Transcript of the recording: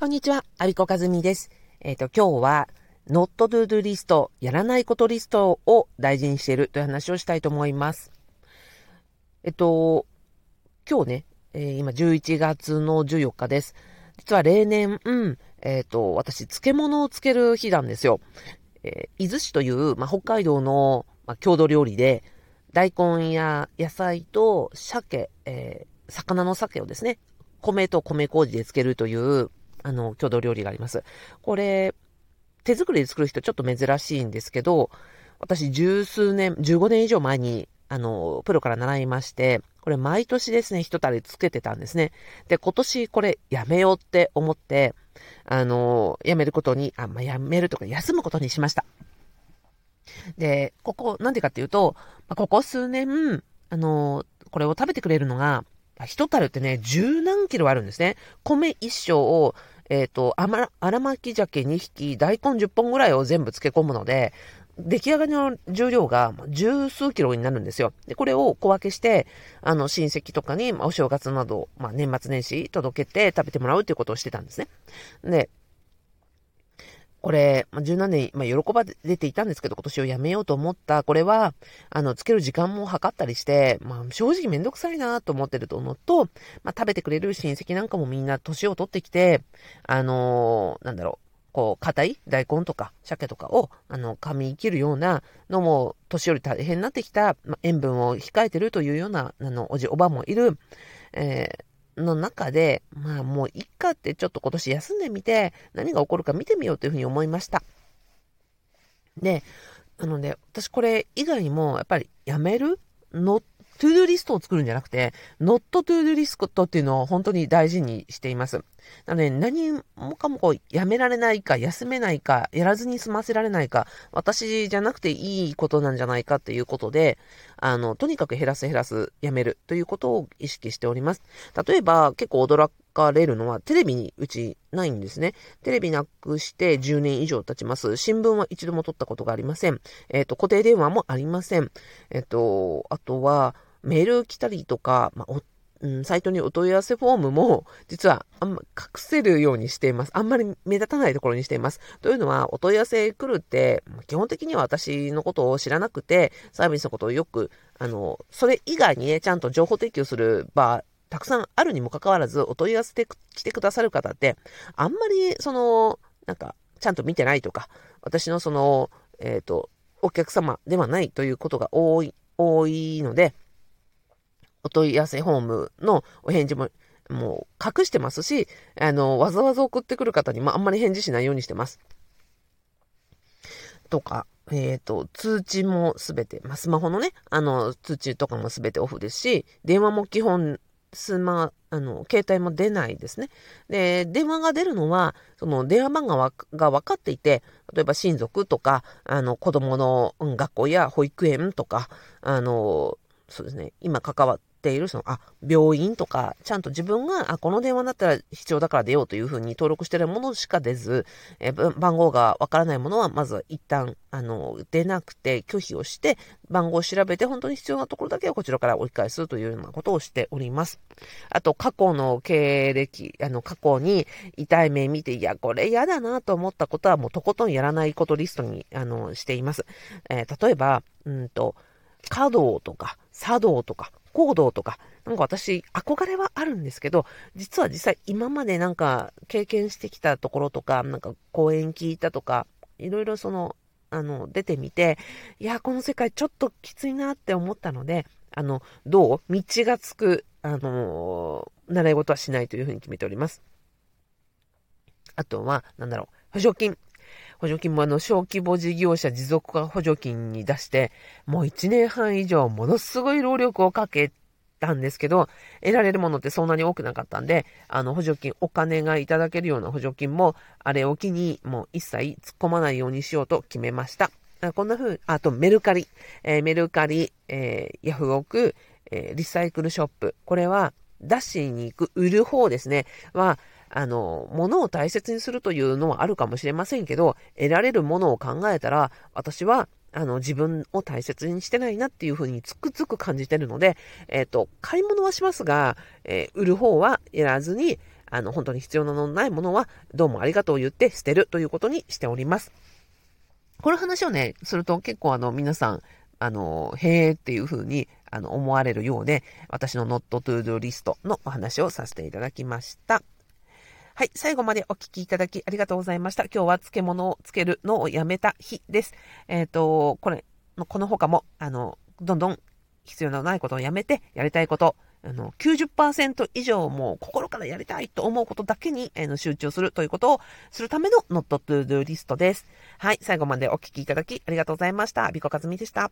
こんにちは、アビコカズミです。えっ、ー、と、今日は、not to do リスト、やらないことリストを大事にしているという話をしたいと思います。えっと、今日ね、えー、今11月の14日です。実は例年、うん、えっ、ー、と、私、漬物を漬ける日なんですよ。えー、伊豆市という、まあ、北海道の、まあ、郷土料理で、大根や野菜と鮭、えー、魚の鮭をですね、米と米麹で漬けるという、あの、郷土料理があります。これ、手作りで作る人ちょっと珍しいんですけど、私十数年、15年以上前に、あの、プロから習いまして、これ毎年ですね、一たりつけてたんですね。で、今年これやめようって思って、あの、やめることに、あ、まあ、やめるとか休むことにしました。で、ここ、なんでかっていうと、まあ、ここ数年、あの、これを食べてくれるのが、一樽ってね、十何キロあるんですね。米一升を、えっ、ー、と、荒巻鮭2匹、大根10本ぐらいを全部漬け込むので、出来上がりの重量が十数キロになるんですよ。で、これを小分けして、あの、親戚とかに、まあ、お正月など、まあ、年末年始届けて食べてもらうっていうことをしてたんですね。で、これ、まあ、十何年、まあ、喜ばれていたんですけど、今年をやめようと思った、これは、あの、つける時間も測ったりして、まあ、正直めんどくさいなと思ってるとのと、まあ、食べてくれる親戚なんかもみんな年を取ってきて、あのー、なんだろう、こう、硬い大根とか鮭とかを、あの、噛み切るようなのも、年寄り大変になってきた、まあ、塩分を控えてるというような、あの、おじおばもいる、えーの中で、まあもういっかってちょっと今年休んでみて、何が起こるか見てみようというふうに思いました。で、なので、私これ以外にも、やっぱりやめるのトゥードゥリストを作るんじゃなくて、not to do リストっていうのを本当に大事にしています。なので、何もかもこう、やめられないか、休めないか、やらずに済ませられないか、私じゃなくていいことなんじゃないかっていうことで、あの、とにかく減らす減らす、やめるということを意識しております。例えば、結構驚かれるのは、テレビにうちないんですね。テレビなくして10年以上経ちます。新聞は一度も取ったことがありません。えっ、ー、と、固定電話もありません。えっ、ー、と、あとは、メール来たりとか、まあうん、サイトにお問い合わせフォームも、実はあんま隠せるようにしています。あんまり目立たないところにしています。というのは、お問い合わせ来るって、基本的には私のことを知らなくて、サービスのことをよく、あの、それ以外にね、ちゃんと情報提供する場、たくさんあるにもかかわらず、お問い合わせて来てくださる方って、あんまり、その、なんか、ちゃんと見てないとか、私のその、えっ、ー、と、お客様ではないということが多い、多いので、お問い合わせフォームのお返事も、もう隠してますし、あの、わざわざ送ってくる方にもあんまり返事しないようにしてます。とか、えっ、ー、と、通知もすべて、まあ、スマホのね、あの、通知とかもすべてオフですし、電話も基本、スマ、あの、携帯も出ないですね。で、電話が出るのは、その電話番号が分かっていて、例えば親族とか、あの、子供の学校や保育園とか、あの、そうですね、今関わっている、その、あ、病院とか、ちゃんと自分が、あ、この電話だったら必要だから出ようというふうに登録しているものしか出ず、え番号がわからないものは、まず一旦、あの、出なくて拒否をして、番号を調べて本当に必要なところだけをこちらから折り返すというようなことをしております。あと、過去の経歴、あの、過去に痛い目見て、いや、これ嫌だなと思ったことはもうとことんやらないことリストに、あの、しています。えー、例えば、うんと、稼働とか、作動とか、行動とか、なんか私、憧れはあるんですけど、実は実際今までなんか経験してきたところとか、なんか講演聞いたとか、いろいろその、あの、出てみて、いや、この世界ちょっときついなって思ったので、あの、どう？道がつく、あの習い事はしないというふうに決めております。あとは、なんだろう、補助金。補助金もあの、小規模事業者持続化補助金に出して、もう1年半以上ものすごい労力をかけたんですけど、得られるものってそんなに多くなかったんで、あの、補助金、お金がいただけるような補助金も、あれを機に、もう一切突っ込まないようにしようと決めました。こんな風に、あとメルカリ、えー、メルカリ、えー、ヤフオク、えー、リサイクルショップ。これは、出しに行く、売る方ですね。は、あの、物を大切にするというのはあるかもしれませんけど、得られるものを考えたら、私は、あの、自分を大切にしてないなっていうふうにつくつく感じてるので、えっ、ー、と、買い物はしますが、えー、売る方はやらずに、あの、本当に必要なのないものは、どうもありがとう言って捨てるということにしております。この話をね、すると結構あの、皆さん、あの、へえっていう風に、あの、思われるようで、私の Not to Do リストのお話をさせていただきました。はい、最後までお聞きいただきありがとうございました。今日は漬物をつけるのをやめた日です。えっ、ー、と、これ、この他も、あの、どんどん必要のないことをやめて、やりたいこと、あの、90%以上もう心からやりたいと思うことだけに、えー、集中するということをするための Not to Do リストです。はい、最後までお聞きいただきありがとうございました。ビコカズミでした。